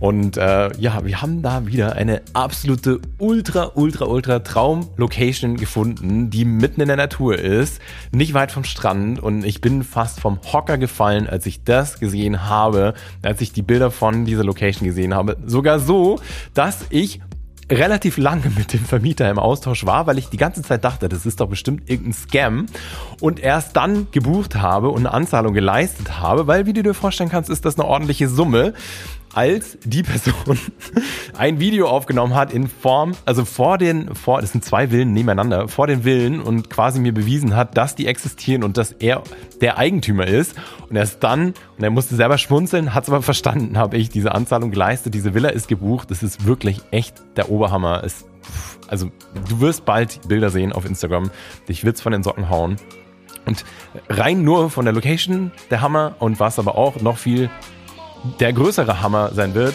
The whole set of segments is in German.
Und äh, ja, wir haben da wieder eine absolute ultra, ultra, ultra Traum-Location gefunden, die mitten in der Natur ist, nicht weit vom Strand. Und ich bin fast vom Hocker gefallen, als ich das gesehen habe, als ich die Bilder von dieser Location gesehen habe. Sogar so, dass ich relativ lange mit dem Vermieter im Austausch war, weil ich die ganze Zeit dachte, das ist doch bestimmt irgendein Scam und erst dann gebucht habe und eine Anzahlung geleistet habe, weil wie du dir vorstellen kannst, ist das eine ordentliche Summe als die Person ein Video aufgenommen hat in Form, also vor den, vor, das sind zwei Villen nebeneinander, vor den Villen und quasi mir bewiesen hat, dass die existieren und dass er der Eigentümer ist. Und erst dann, und er musste selber schmunzeln, hat es aber verstanden, habe ich diese Anzahlung geleistet, diese Villa ist gebucht, das ist wirklich echt der Oberhammer. Es, also du wirst bald Bilder sehen auf Instagram, dich wird's von den Socken hauen. Und rein nur von der Location der Hammer und was aber auch noch viel der größere Hammer sein wird.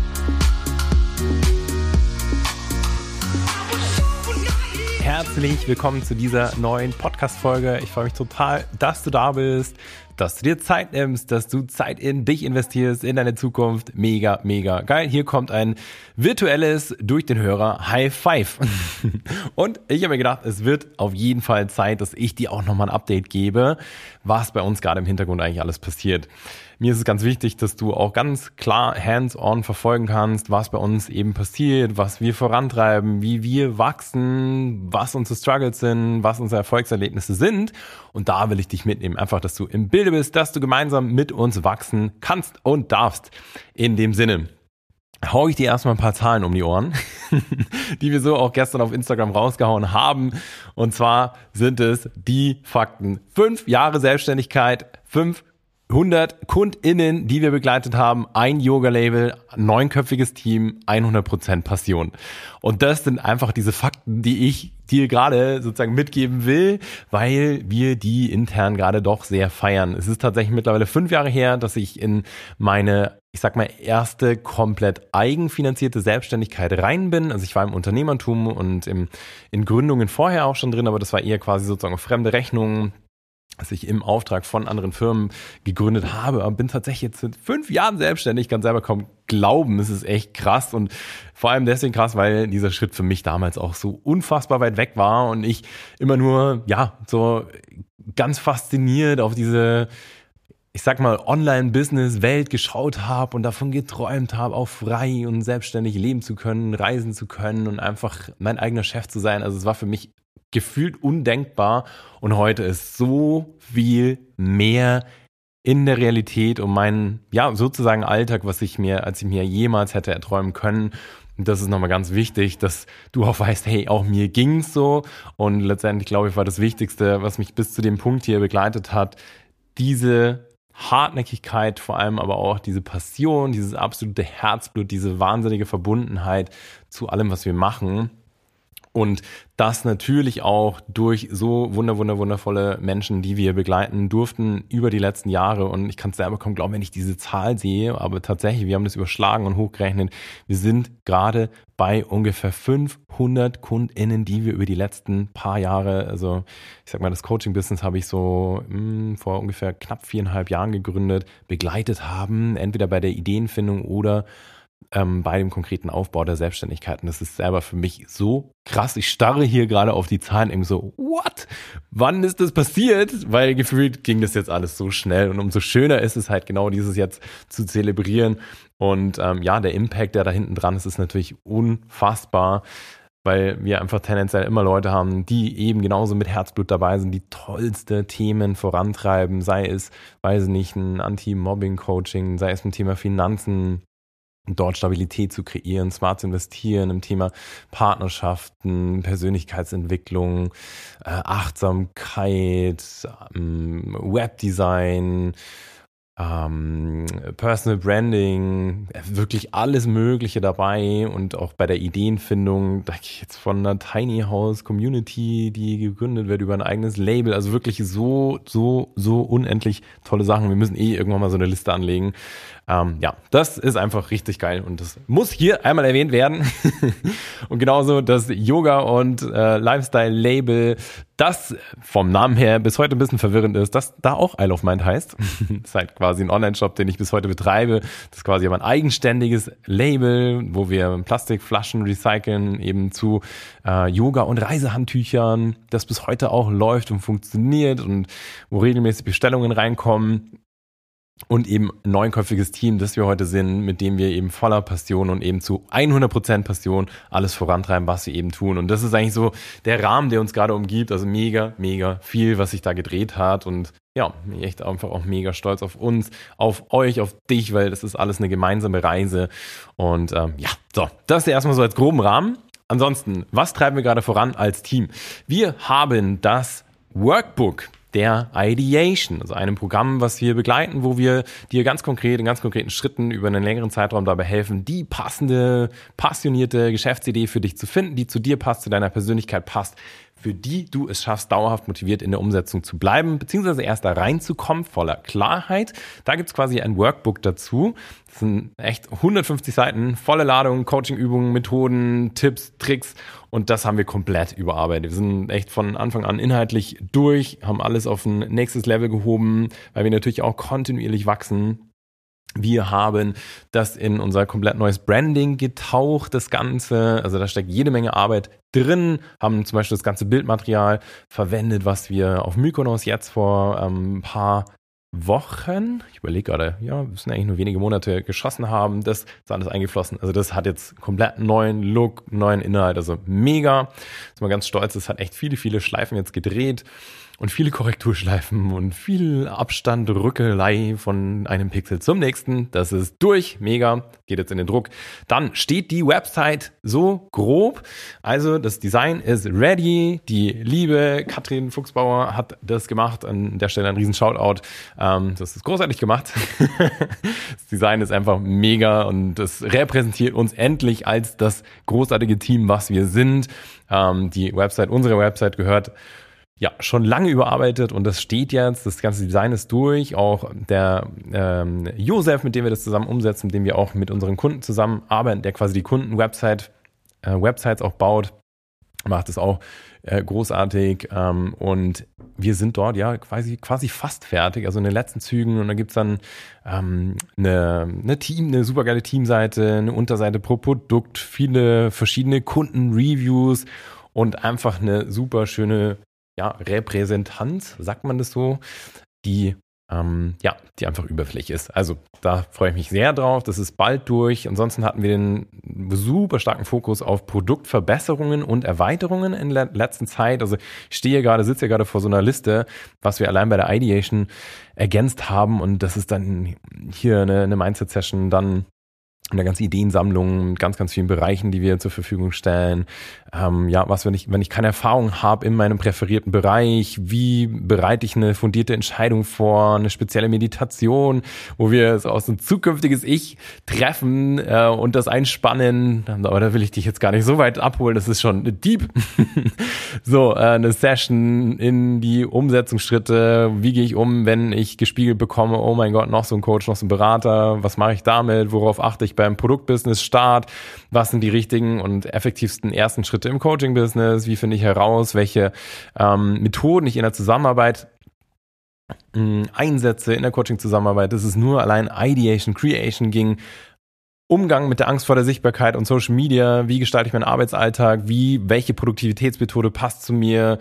Herzlich willkommen zu dieser neuen Podcast-Folge. Ich freue mich total, dass du da bist, dass du dir Zeit nimmst, dass du Zeit in dich investierst, in deine Zukunft. Mega, mega geil. Hier kommt ein virtuelles durch den Hörer High Five. Und ich habe mir gedacht, es wird auf jeden Fall Zeit, dass ich dir auch nochmal ein Update gebe, was bei uns gerade im Hintergrund eigentlich alles passiert. Mir ist es ganz wichtig, dass du auch ganz klar hands-on verfolgen kannst, was bei uns eben passiert, was wir vorantreiben, wie wir wachsen, was unsere Struggles sind, was unsere Erfolgserlebnisse sind. Und da will ich dich mitnehmen. Einfach, dass du im Bilde bist, dass du gemeinsam mit uns wachsen kannst und darfst. In dem Sinne hau ich dir erstmal ein paar Zahlen um die Ohren, die wir so auch gestern auf Instagram rausgehauen haben. Und zwar sind es die Fakten. Fünf Jahre Selbstständigkeit, fünf 100 KundInnen, die wir begleitet haben, ein Yoga-Label, neunköpfiges Team, 100% Passion. Und das sind einfach diese Fakten, die ich dir gerade sozusagen mitgeben will, weil wir die intern gerade doch sehr feiern. Es ist tatsächlich mittlerweile fünf Jahre her, dass ich in meine ich sag mal, erste komplett eigenfinanzierte Selbstständigkeit rein bin. Also ich war im Unternehmertum und im, in Gründungen vorher auch schon drin, aber das war eher quasi sozusagen fremde Rechnungen, dass ich im Auftrag von anderen Firmen gegründet habe, bin tatsächlich jetzt seit fünf Jahren selbstständig, kann selber kaum glauben, es ist echt krass und vor allem deswegen krass, weil dieser Schritt für mich damals auch so unfassbar weit weg war und ich immer nur, ja, so ganz fasziniert auf diese ich sag mal, Online-Business-Welt geschaut habe und davon geträumt habe, auch frei und selbstständig leben zu können, reisen zu können und einfach mein eigener Chef zu sein. Also es war für mich gefühlt undenkbar und heute ist so viel mehr in der Realität um meinen, ja, sozusagen Alltag, was ich mir, als ich mir jemals hätte erträumen können. Und das ist nochmal ganz wichtig, dass du auch weißt, hey, auch mir ging's so. Und letztendlich, glaube ich, war das Wichtigste, was mich bis zu dem Punkt hier begleitet hat, diese Hartnäckigkeit, vor allem aber auch diese Passion, dieses absolute Herzblut, diese wahnsinnige Verbundenheit zu allem, was wir machen. Und das natürlich auch durch so wunder, wunder, wundervolle Menschen, die wir begleiten durften über die letzten Jahre. Und ich kann es selber kaum glauben, wenn ich diese Zahl sehe. Aber tatsächlich, wir haben das überschlagen und hochgerechnet. Wir sind gerade bei ungefähr 500 KundInnen, die wir über die letzten paar Jahre, also ich sag mal, das Coaching-Business habe ich so mh, hm, vor ungefähr knapp viereinhalb Jahren gegründet, begleitet haben. Entweder bei der Ideenfindung oder ähm, bei dem konkreten Aufbau der Selbstständigkeit. Und das ist selber für mich so krass. Ich starre hier gerade auf die Zahlen irgendwie so, what? Wann ist das passiert? Weil gefühlt ging das jetzt alles so schnell. Und umso schöner ist es halt genau dieses jetzt zu zelebrieren. Und ähm, ja, der Impact, der da hinten dran ist, ist natürlich unfassbar weil wir einfach tendenziell immer Leute haben, die eben genauso mit Herzblut dabei sind, die tollste Themen vorantreiben, sei es, weiß nicht, ein Anti-Mobbing-Coaching, sei es ein Thema Finanzen, dort Stabilität zu kreieren, smart zu investieren im Thema Partnerschaften, Persönlichkeitsentwicklung, äh, Achtsamkeit, ähm, Webdesign, ähm, Personal Branding, wirklich alles Mögliche dabei und auch bei der Ideenfindung, da ich jetzt von einer Tiny House Community, die gegründet wird über ein eigenes Label, also wirklich so, so, so unendlich tolle Sachen. Wir müssen eh irgendwann mal so eine Liste anlegen. Ähm, ja, das ist einfach richtig geil und das muss hier einmal erwähnt werden. und genauso das Yoga und äh, Lifestyle Label, das vom Namen her bis heute ein bisschen verwirrend ist, das da auch Isle of Mind heißt. halt quasi ein Online-Shop, den ich bis heute betreibe. Das ist quasi aber ein eigenständiges Label, wo wir Plastikflaschen recyceln, eben zu äh, Yoga- und Reisehandtüchern, das bis heute auch läuft und funktioniert und wo regelmäßig Bestellungen reinkommen und eben neunköpfiges Team, das wir heute sind, mit dem wir eben voller Passion und eben zu 100% Passion alles vorantreiben, was wir eben tun. Und das ist eigentlich so der Rahmen, der uns gerade umgibt. Also mega, mega viel, was sich da gedreht hat. Und ja, echt einfach auch mega stolz auf uns, auf euch, auf dich, weil das ist alles eine gemeinsame Reise. Und ähm, ja, so, das ist erstmal so als groben Rahmen. Ansonsten, was treiben wir gerade voran als Team? Wir haben das Workbook der Ideation, also einem Programm, was wir begleiten, wo wir dir ganz konkret in ganz konkreten Schritten über einen längeren Zeitraum dabei helfen, die passende, passionierte Geschäftsidee für dich zu finden, die zu dir passt, zu deiner Persönlichkeit passt, für die du es schaffst, dauerhaft motiviert in der Umsetzung zu bleiben, beziehungsweise erst da reinzukommen, voller Klarheit. Da gibt's quasi ein Workbook dazu. Das sind echt 150 Seiten, volle Ladung, Coachingübungen, Methoden, Tipps, Tricks und das haben wir komplett überarbeitet. Wir sind echt von Anfang an inhaltlich durch, haben alles auf ein nächstes Level gehoben, weil wir natürlich auch kontinuierlich wachsen wir haben das in unser komplett neues Branding getaucht, das Ganze. Also da steckt jede Menge Arbeit drin, haben zum Beispiel das ganze Bildmaterial verwendet, was wir auf Mykonos jetzt vor ähm, ein paar Wochen, ich überlege gerade, ja, wir sind eigentlich nur wenige Monate geschossen haben, das ist alles eingeflossen. Also das hat jetzt komplett neuen Look, neuen Inhalt, also mega. Ist mal ganz stolz, es hat echt viele, viele Schleifen jetzt gedreht und viele Korrekturschleifen und viel Abstand, Rückelei von einem Pixel zum nächsten. Das ist durch, mega, geht jetzt in den Druck. Dann steht die Website so grob. Also das Design ist ready. Die liebe Katrin Fuchsbauer hat das gemacht. An der Stelle ein riesen Shoutout. Ähm, das ist großartig gemacht. das Design ist einfach mega und das repräsentiert uns endlich als das großartige Team, was wir sind. Ähm, die Website, unsere Website gehört ja, schon lange überarbeitet und das steht jetzt, das ganze Design ist durch. Auch der ähm, Josef, mit dem wir das zusammen umsetzen, mit dem wir auch mit unseren Kunden zusammenarbeiten, der quasi die Kunden-Website, äh, Websites auch baut, macht es auch äh, großartig. Ähm, und wir sind dort ja quasi, quasi fast fertig, also in den letzten Zügen. Und da gibt's dann ähm, eine, eine Team, eine supergeile Teamseite, eine Unterseite pro Produkt, viele verschiedene Kunden-Reviews und einfach eine super schöne ja, Repräsentanz, sagt man das so, die ähm, ja, die einfach überflächlich ist. Also da freue ich mich sehr drauf. Das ist bald durch. Ansonsten hatten wir den super starken Fokus auf Produktverbesserungen und Erweiterungen in der letzten Zeit. Also ich stehe gerade, sitze gerade vor so einer Liste, was wir allein bei der Ideation ergänzt haben. Und das ist dann hier eine, eine Mindset-Session, dann eine ganze Ideensammlung ganz, ganz vielen Bereichen, die wir zur Verfügung stellen. Ähm, ja, was, wenn ich, wenn ich keine Erfahrung habe in meinem präferierten Bereich, wie bereite ich eine fundierte Entscheidung vor, eine spezielle Meditation, wo wir so aus ein zukünftiges Ich treffen äh, und das einspannen. Aber da will ich dich jetzt gar nicht so weit abholen, das ist schon deep. so, äh, eine Session in die Umsetzungsschritte. Wie gehe ich um, wenn ich gespiegelt bekomme, oh mein Gott, noch so ein Coach, noch so ein Berater, was mache ich damit, worauf achte ich beim Produktbusiness Start, was sind die richtigen und effektivsten ersten Schritte im Coaching-Business, wie finde ich heraus, welche ähm, Methoden ich in der Zusammenarbeit mh, einsetze, in der Coaching-Zusammenarbeit, dass es nur allein Ideation, Creation ging, Umgang mit der Angst vor der Sichtbarkeit und Social Media, wie gestalte ich meinen Arbeitsalltag, wie, welche Produktivitätsmethode passt zu mir,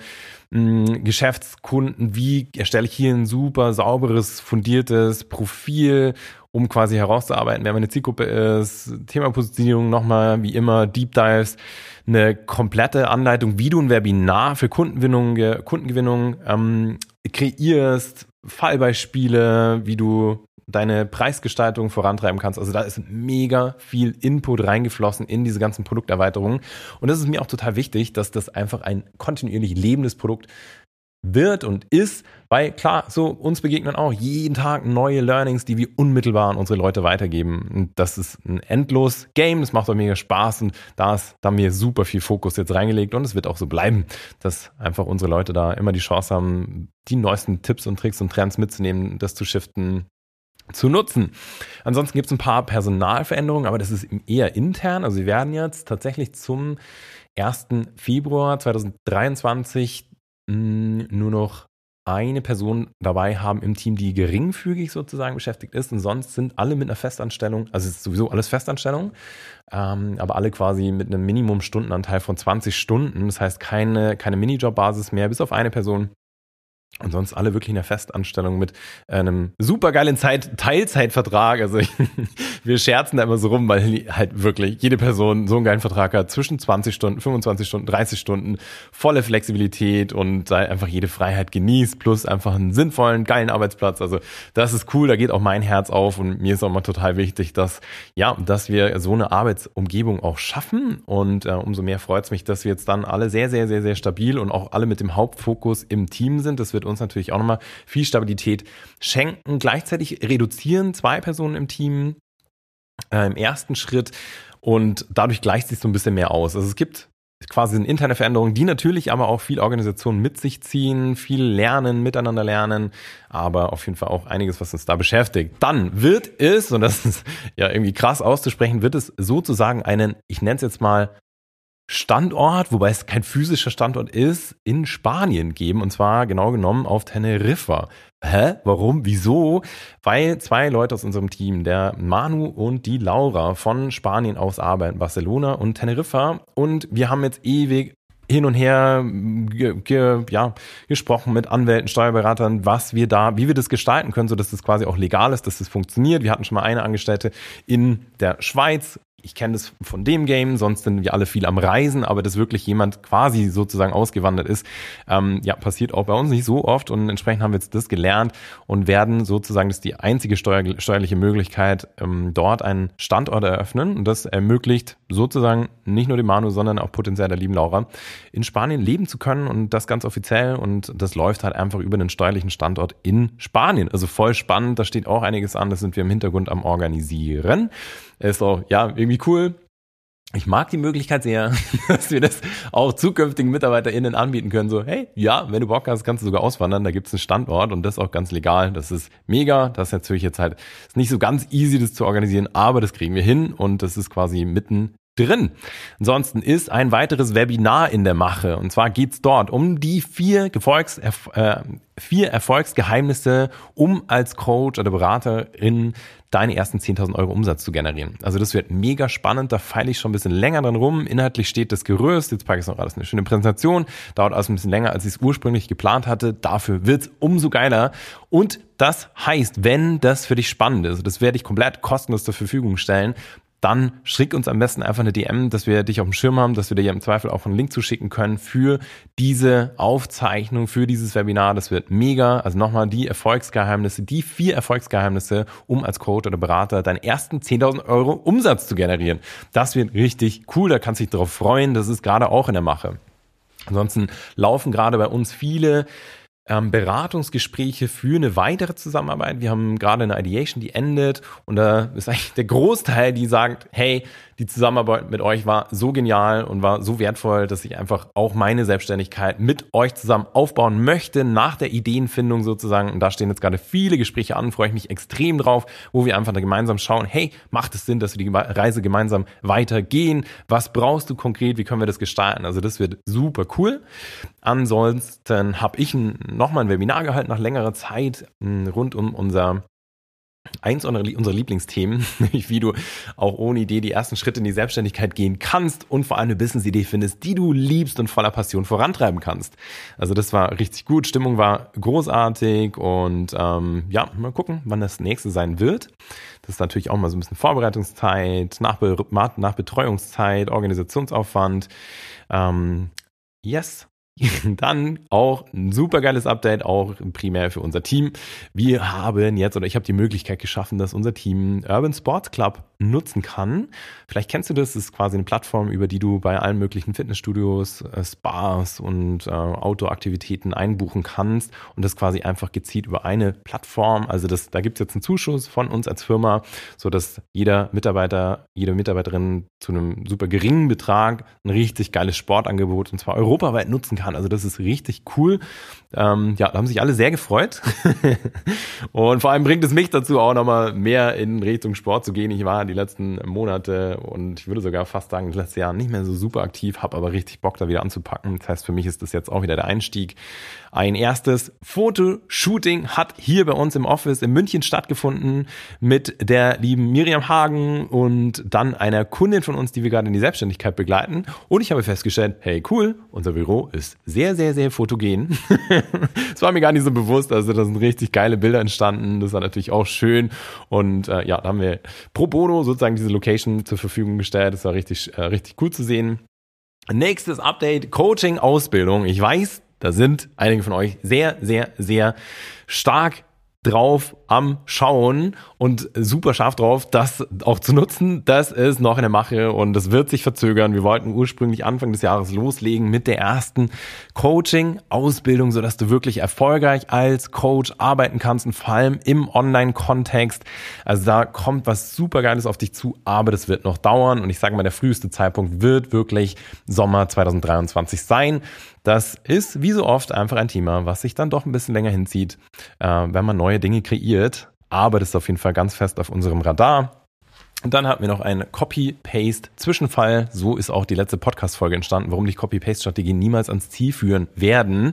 Geschäftskunden, wie erstelle ich hier ein super sauberes, fundiertes Profil um quasi herauszuarbeiten, wer meine Zielgruppe ist. Thema Positionierung nochmal, wie immer, Deep Dives, eine komplette Anleitung, wie du ein Webinar für Kundengewinnung, Kundengewinnung ähm, kreierst, Fallbeispiele, wie du deine Preisgestaltung vorantreiben kannst. Also da ist mega viel Input reingeflossen in diese ganzen Produkterweiterungen. Und das ist mir auch total wichtig, dass das einfach ein kontinuierlich lebendes Produkt wird und ist, weil klar, so uns begegnen auch jeden Tag neue Learnings, die wir unmittelbar an unsere Leute weitergeben. Und das ist ein endlos Game, das macht auch mega Spaß und da, ist, da haben wir super viel Fokus jetzt reingelegt und es wird auch so bleiben, dass einfach unsere Leute da immer die Chance haben, die neuesten Tipps und Tricks und Trends mitzunehmen, das zu shiften, zu nutzen. Ansonsten gibt es ein paar Personalveränderungen, aber das ist eher intern. Also wir werden jetzt tatsächlich zum 1. Februar 2023 mh, nur noch eine Person dabei haben im Team, die geringfügig sozusagen beschäftigt ist und sonst sind alle mit einer Festanstellung, also es ist sowieso alles Festanstellung, ähm, aber alle quasi mit einem Minimumstundenanteil von 20 Stunden, das heißt keine, keine Minijob-Basis mehr, bis auf eine Person, und sonst alle wirklich in der Festanstellung mit einem supergeilen Zeit Teilzeitvertrag. Also wir scherzen da immer so rum, weil halt wirklich jede Person so einen geilen Vertrag hat, zwischen 20 Stunden, 25 Stunden, 30 Stunden, volle Flexibilität und einfach jede Freiheit genießt, plus einfach einen sinnvollen, geilen Arbeitsplatz. Also das ist cool, da geht auch mein Herz auf und mir ist auch mal total wichtig, dass, ja, dass wir so eine Arbeitsumgebung auch schaffen und äh, umso mehr freut es mich, dass wir jetzt dann alle sehr, sehr, sehr, sehr stabil und auch alle mit dem Hauptfokus im Team sind. Das wird uns natürlich auch nochmal viel Stabilität schenken. Gleichzeitig reduzieren zwei Personen im Team äh, im ersten Schritt und dadurch gleicht sich so ein bisschen mehr aus. Also es gibt quasi eine interne Veränderung, die natürlich aber auch viel Organisation mit sich ziehen, viel lernen, miteinander lernen, aber auf jeden Fall auch einiges, was uns da beschäftigt. Dann wird es, und das ist ja irgendwie krass auszusprechen, wird es sozusagen einen, ich nenne es jetzt mal Standort, wobei es kein physischer Standort ist, in Spanien geben. Und zwar genau genommen auf Teneriffa. Hä? Warum? Wieso? Weil zwei Leute aus unserem Team, der Manu und die Laura von Spanien aus arbeiten, Barcelona und Teneriffa. Und wir haben jetzt ewig hin und her ge, ge, ja, gesprochen mit Anwälten, Steuerberatern, was wir da, wie wir das gestalten können, so dass das quasi auch legal ist, dass das funktioniert. Wir hatten schon mal eine Angestellte in der Schweiz, ich kenne das von dem Game, sonst sind wir alle viel am Reisen, aber dass wirklich jemand quasi sozusagen ausgewandert ist, ähm, ja, passiert auch bei uns nicht so oft und entsprechend haben wir jetzt das gelernt und werden sozusagen, das ist die einzige steuer, steuerliche Möglichkeit, ähm, dort einen Standort eröffnen und das ermöglicht sozusagen nicht nur dem Manu, sondern auch potenziell der lieben Laura, in Spanien leben zu können und das ganz offiziell und das läuft halt einfach über einen steuerlichen Standort in Spanien. Also voll spannend, da steht auch einiges an, das sind wir im Hintergrund am organisieren. Ist auch, ja, irgendwie cool. Ich mag die Möglichkeit sehr, dass wir das auch zukünftigen MitarbeiterInnen anbieten können. So, hey, ja, wenn du Bock hast, kannst du sogar auswandern. Da gibt es einen Standort und das auch ganz legal. Das ist mega. Das ist natürlich jetzt halt ist nicht so ganz easy, das zu organisieren, aber das kriegen wir hin und das ist quasi mitten drin. Ansonsten ist ein weiteres Webinar in der Mache. Und zwar geht's dort um die vier, Gefolgs, äh, vier Erfolgsgeheimnisse, um als Coach oder Beraterin deine ersten 10.000 Euro Umsatz zu generieren. Also das wird mega spannend, da feile ich schon ein bisschen länger dran rum. Inhaltlich steht das Gerüst, jetzt packe ich noch alles eine schöne Präsentation, dauert alles ein bisschen länger, als ich es ursprünglich geplant hatte. Dafür wird's umso geiler. Und das heißt, wenn das für dich spannend ist, das werde ich komplett kostenlos zur Verfügung stellen, dann schick uns am besten einfach eine DM, dass wir dich auf dem Schirm haben, dass wir dir im Zweifel auch einen Link zuschicken können für diese Aufzeichnung, für dieses Webinar. Das wird mega. Also nochmal die Erfolgsgeheimnisse, die vier Erfolgsgeheimnisse, um als Coach oder Berater deinen ersten 10.000 Euro Umsatz zu generieren. Das wird richtig cool. Da kannst du dich darauf freuen. Das ist gerade auch in der Mache. Ansonsten laufen gerade bei uns viele ähm, Beratungsgespräche für eine weitere Zusammenarbeit. Wir haben gerade eine Ideation, die endet und da ist eigentlich der Großteil, die sagt, hey, die Zusammenarbeit mit euch war so genial und war so wertvoll, dass ich einfach auch meine Selbstständigkeit mit euch zusammen aufbauen möchte, nach der Ideenfindung sozusagen. Und da stehen jetzt gerade viele Gespräche an, freue ich mich extrem drauf, wo wir einfach da gemeinsam schauen, hey, macht es Sinn, dass wir die Reise gemeinsam weitergehen? Was brauchst du konkret? Wie können wir das gestalten? Also das wird super cool. Ansonsten habe ich nochmal ein Webinar gehalten nach längerer Zeit rund um unser eins unserer Lieblingsthemen, nämlich wie du auch ohne Idee die ersten Schritte in die Selbstständigkeit gehen kannst und vor allem eine Business-Idee findest, die du liebst und voller Passion vorantreiben kannst. Also das war richtig gut, Stimmung war großartig und ähm, ja, mal gucken, wann das nächste sein wird. Das ist natürlich auch mal so ein bisschen Vorbereitungszeit, Nachbe Nachbetreuungszeit, Organisationsaufwand. Ähm, yes, Dann auch ein super geiles Update, auch primär für unser Team. Wir haben jetzt, oder ich habe die Möglichkeit geschaffen, dass unser Team Urban Sports Club nutzen kann. Vielleicht kennst du das, das ist quasi eine Plattform, über die du bei allen möglichen Fitnessstudios, äh, Spas und äh, Outdoor-Aktivitäten einbuchen kannst und das quasi einfach gezielt über eine Plattform. Also das, da gibt es jetzt einen Zuschuss von uns als Firma, so dass jeder Mitarbeiter, jede Mitarbeiterin zu einem super geringen Betrag ein richtig geiles Sportangebot und zwar europaweit nutzen kann. Also das ist richtig cool. Ähm, ja, da haben sich alle sehr gefreut. und vor allem bringt es mich dazu auch nochmal mehr in Richtung Sport zu gehen. Ich war die letzten Monate und ich würde sogar fast sagen, das letzte Jahr nicht mehr so super aktiv, habe aber richtig Bock da wieder anzupacken. Das heißt, für mich ist das jetzt auch wieder der Einstieg. Ein erstes Fotoshooting hat hier bei uns im Office in München stattgefunden mit der lieben Miriam Hagen und dann einer Kundin von uns, die wir gerade in die Selbstständigkeit begleiten. Und ich habe festgestellt, hey cool, unser Büro ist sehr, sehr, sehr fotogen. Es war mir gar nicht so bewusst, also da sind richtig geile Bilder entstanden. Das war natürlich auch schön. Und äh, ja, da haben wir pro bono sozusagen diese Location zur Verfügung gestellt. Das war richtig, äh, richtig cool zu sehen. Nächstes Update, Coaching, Ausbildung. Ich weiß, da sind einige von euch sehr, sehr, sehr stark drauf am Schauen und super scharf drauf, das auch zu nutzen. Das ist noch eine Mache und das wird sich verzögern. Wir wollten ursprünglich Anfang des Jahres loslegen mit der ersten Coaching-Ausbildung, sodass du wirklich erfolgreich als Coach arbeiten kannst und vor allem im Online-Kontext. Also da kommt was super Geiles auf dich zu, aber das wird noch dauern und ich sage mal, der früheste Zeitpunkt wird wirklich Sommer 2023 sein. Das ist wie so oft einfach ein Thema, was sich dann doch ein bisschen länger hinzieht, äh, wenn man neue Dinge kreiert. Aber das ist auf jeden Fall ganz fest auf unserem Radar. Und dann hatten wir noch einen Copy-Paste-Zwischenfall. So ist auch die letzte Podcast-Folge entstanden, warum die Copy-Paste-Strategien niemals ans Ziel führen werden.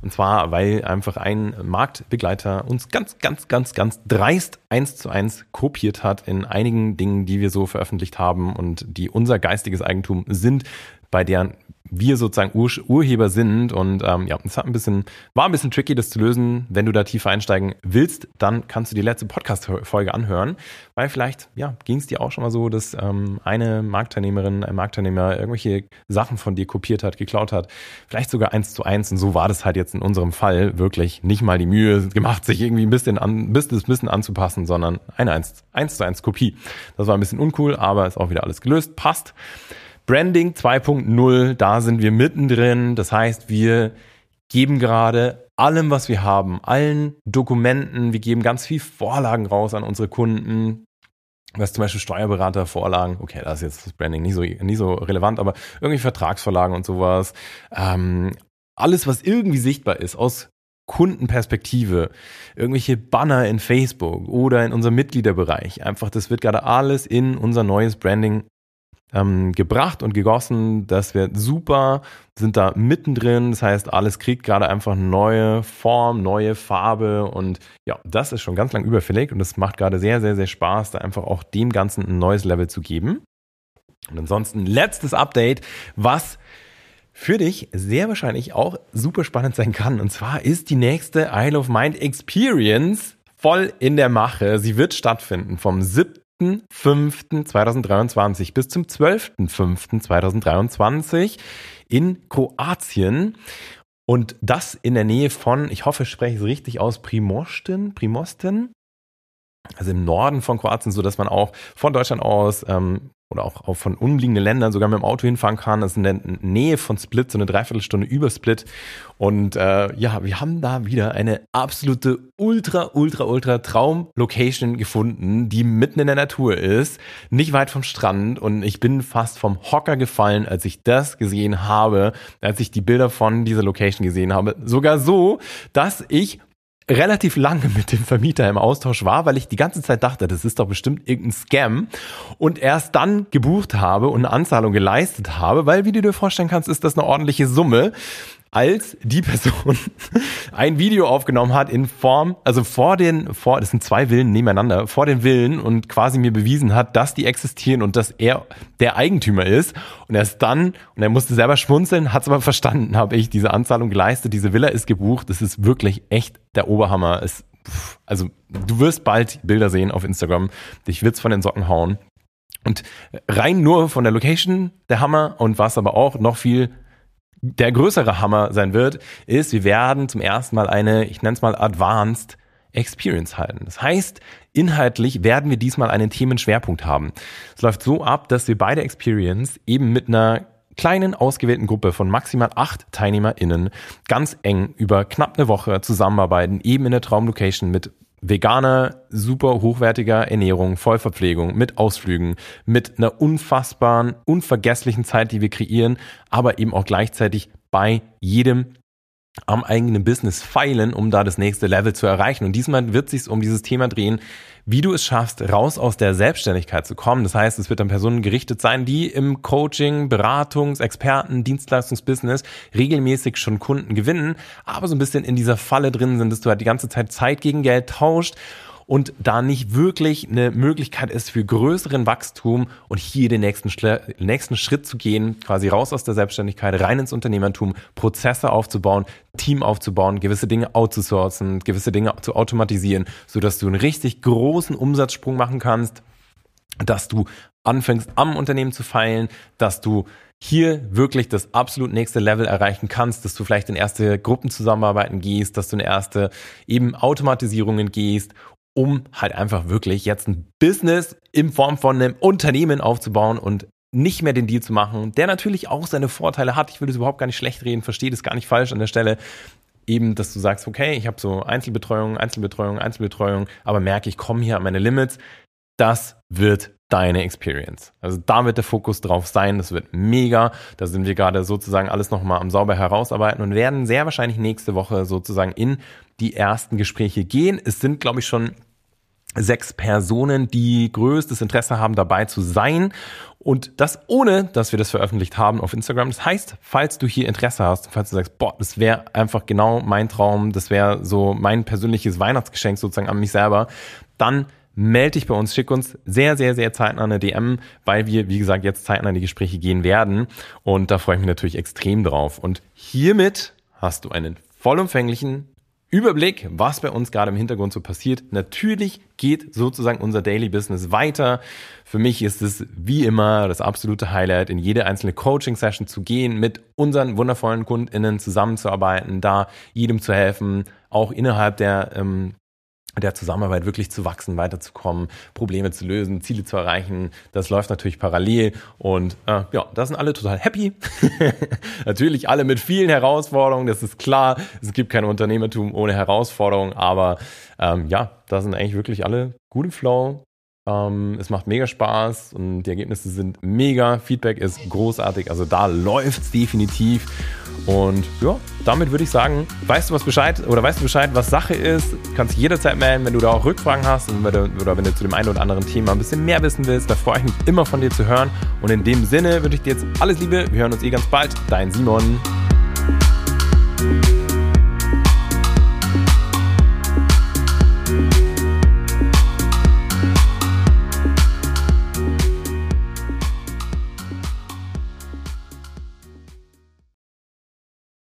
Und zwar, weil einfach ein Marktbegleiter uns ganz, ganz, ganz, ganz dreist eins zu eins kopiert hat in einigen Dingen, die wir so veröffentlicht haben und die unser geistiges Eigentum sind, bei deren wir sozusagen Ur Urheber sind. Und ähm, ja, es hat ein bisschen, war ein bisschen tricky, das zu lösen. Wenn du da tiefer einsteigen willst, dann kannst du die letzte Podcast-Folge anhören. Weil vielleicht, ja, ging es dir auch schon mal so, dass ähm, eine Marktteilnehmerin, ein Marktteilnehmer irgendwelche Sachen von dir kopiert hat, geklaut hat. Vielleicht sogar eins zu eins. Und so war das halt jetzt in unserem Fall wirklich nicht mal die Mühe gemacht, sich irgendwie ein bisschen an, das bisschen anzupassen, sondern eine eins, eins zu eins Kopie. Das war ein bisschen uncool, aber ist auch wieder alles gelöst. Passt. Branding 2.0, da sind wir mittendrin. Das heißt, wir geben gerade allem, was wir haben, allen Dokumenten, wir geben ganz viel Vorlagen raus an unsere Kunden. Was zum Beispiel Steuerberatervorlagen, okay, das ist jetzt das Branding nicht so, nicht so relevant, aber irgendwie Vertragsvorlagen und sowas. Ähm, alles, was irgendwie sichtbar ist aus Kundenperspektive, irgendwelche Banner in Facebook oder in unserem Mitgliederbereich. Einfach, das wird gerade alles in unser neues Branding ähm, gebracht und gegossen. Das wird super, sind da mittendrin. Das heißt, alles kriegt gerade einfach neue Form, neue Farbe und ja, das ist schon ganz lang überfällig und es macht gerade sehr, sehr, sehr Spaß, da einfach auch dem Ganzen ein neues Level zu geben. Und ansonsten letztes Update, was für dich sehr wahrscheinlich auch super spannend sein kann. Und zwar ist die nächste Isle of Mind Experience voll in der Mache. Sie wird stattfinden vom 7. 7.5.2023 bis zum 12.5.2023 in Kroatien. Und das in der Nähe von, ich hoffe, ich spreche es richtig aus, Primosten, Primosten. Also im Norden von Kroatien, so dass man auch von Deutschland aus ähm, oder auch, auch von umliegenden Ländern sogar mit dem Auto hinfahren kann. Das ist in der Nähe von Split, so eine Dreiviertelstunde über Split. Und äh, ja, wir haben da wieder eine absolute ultra, ultra, ultra Traum-Location gefunden, die mitten in der Natur ist, nicht weit vom Strand. Und ich bin fast vom Hocker gefallen, als ich das gesehen habe, als ich die Bilder von dieser Location gesehen habe. Sogar so, dass ich relativ lange mit dem Vermieter im Austausch war, weil ich die ganze Zeit dachte, das ist doch bestimmt irgendein Scam und erst dann gebucht habe und eine Anzahlung geleistet habe, weil wie du dir vorstellen kannst, ist das eine ordentliche Summe als die Person ein Video aufgenommen hat in Form, also vor den, vor, das sind zwei Villen nebeneinander, vor den Villen und quasi mir bewiesen hat, dass die existieren und dass er der Eigentümer ist. Und erst dann, und er musste selber schmunzeln, hat es aber verstanden, habe ich diese Anzahlung geleistet, diese Villa ist gebucht, das ist wirklich echt der Oberhammer. Es, also du wirst bald Bilder sehen auf Instagram, dich wird's von den Socken hauen. Und rein nur von der Location der Hammer und was aber auch noch viel der größere Hammer sein wird, ist, wir werden zum ersten Mal eine, ich nenne es mal Advanced Experience halten. Das heißt, inhaltlich werden wir diesmal einen Themenschwerpunkt haben. Es läuft so ab, dass wir beide Experience eben mit einer kleinen ausgewählten Gruppe von maximal acht TeilnehmerInnen ganz eng über knapp eine Woche zusammenarbeiten, eben in der Traumlocation mit veganer, super hochwertiger Ernährung, Vollverpflegung, mit Ausflügen, mit einer unfassbaren, unvergesslichen Zeit, die wir kreieren, aber eben auch gleichzeitig bei jedem am eigenen Business feilen, um da das nächste Level zu erreichen. Und diesmal wird sich um dieses Thema drehen, wie du es schaffst, raus aus der Selbstständigkeit zu kommen. Das heißt, es wird an Personen gerichtet sein, die im Coaching, Beratungs-, Experten-, Dienstleistungsbusiness regelmäßig schon Kunden gewinnen, aber so ein bisschen in dieser Falle drin sind, dass du halt die ganze Zeit Zeit gegen Geld tauscht und da nicht wirklich eine Möglichkeit ist für größeren Wachstum und hier den nächsten, nächsten Schritt zu gehen, quasi raus aus der Selbstständigkeit, rein ins Unternehmertum, Prozesse aufzubauen, Team aufzubauen, gewisse Dinge outzusourcen, gewisse Dinge zu automatisieren, sodass du einen richtig großen Umsatzsprung machen kannst, dass du anfängst am Unternehmen zu feilen, dass du hier wirklich das absolut nächste Level erreichen kannst, dass du vielleicht in erste Gruppenzusammenarbeiten gehst, dass du in erste eben Automatisierungen gehst um halt einfach wirklich jetzt ein Business in Form von einem Unternehmen aufzubauen und nicht mehr den Deal zu machen, der natürlich auch seine Vorteile hat. Ich will das überhaupt gar nicht schlecht reden, verstehe das gar nicht falsch an der Stelle. Eben, dass du sagst, okay, ich habe so Einzelbetreuung, Einzelbetreuung, Einzelbetreuung, aber merke, ich komme hier an meine Limits. Das wird deine Experience. Also da wird der Fokus drauf sein. Das wird mega. Da sind wir gerade sozusagen alles nochmal am sauber herausarbeiten und werden sehr wahrscheinlich nächste Woche sozusagen in die ersten Gespräche gehen. Es sind, glaube ich, schon sechs Personen, die größtes Interesse haben, dabei zu sein. Und das ohne, dass wir das veröffentlicht haben auf Instagram. Das heißt, falls du hier Interesse hast, falls du sagst, boah, das wäre einfach genau mein Traum, das wäre so mein persönliches Weihnachtsgeschenk sozusagen an mich selber, dann melde dich bei uns, schick uns sehr, sehr, sehr zeitnah eine DM, weil wir, wie gesagt, jetzt zeitnah in die Gespräche gehen werden. Und da freue ich mich natürlich extrem drauf. Und hiermit hast du einen vollumfänglichen Überblick, was bei uns gerade im Hintergrund so passiert. Natürlich geht sozusagen unser Daily Business weiter. Für mich ist es wie immer das absolute Highlight, in jede einzelne Coaching-Session zu gehen, mit unseren wundervollen KundInnen zusammenzuarbeiten, da jedem zu helfen, auch innerhalb der ähm, der Zusammenarbeit wirklich zu wachsen, weiterzukommen, Probleme zu lösen, Ziele zu erreichen. Das läuft natürlich parallel und äh, ja, da sind alle total happy. natürlich alle mit vielen Herausforderungen, das ist klar. Es gibt kein Unternehmertum ohne Herausforderungen, aber ähm, ja, da sind eigentlich wirklich alle gut im Flow, ähm, es macht mega Spaß und die Ergebnisse sind mega. Feedback ist großartig. Also da läuft es definitiv. Und ja, damit würde ich sagen, weißt du was Bescheid oder weißt du Bescheid, was Sache ist, kannst jederzeit melden, wenn du da auch Rückfragen hast du, oder wenn du zu dem einen oder anderen Thema ein bisschen mehr wissen willst. Da freue ich mich immer von dir zu hören. Und in dem Sinne wünsche ich dir jetzt alles Liebe. Wir hören uns eh ganz bald. Dein Simon.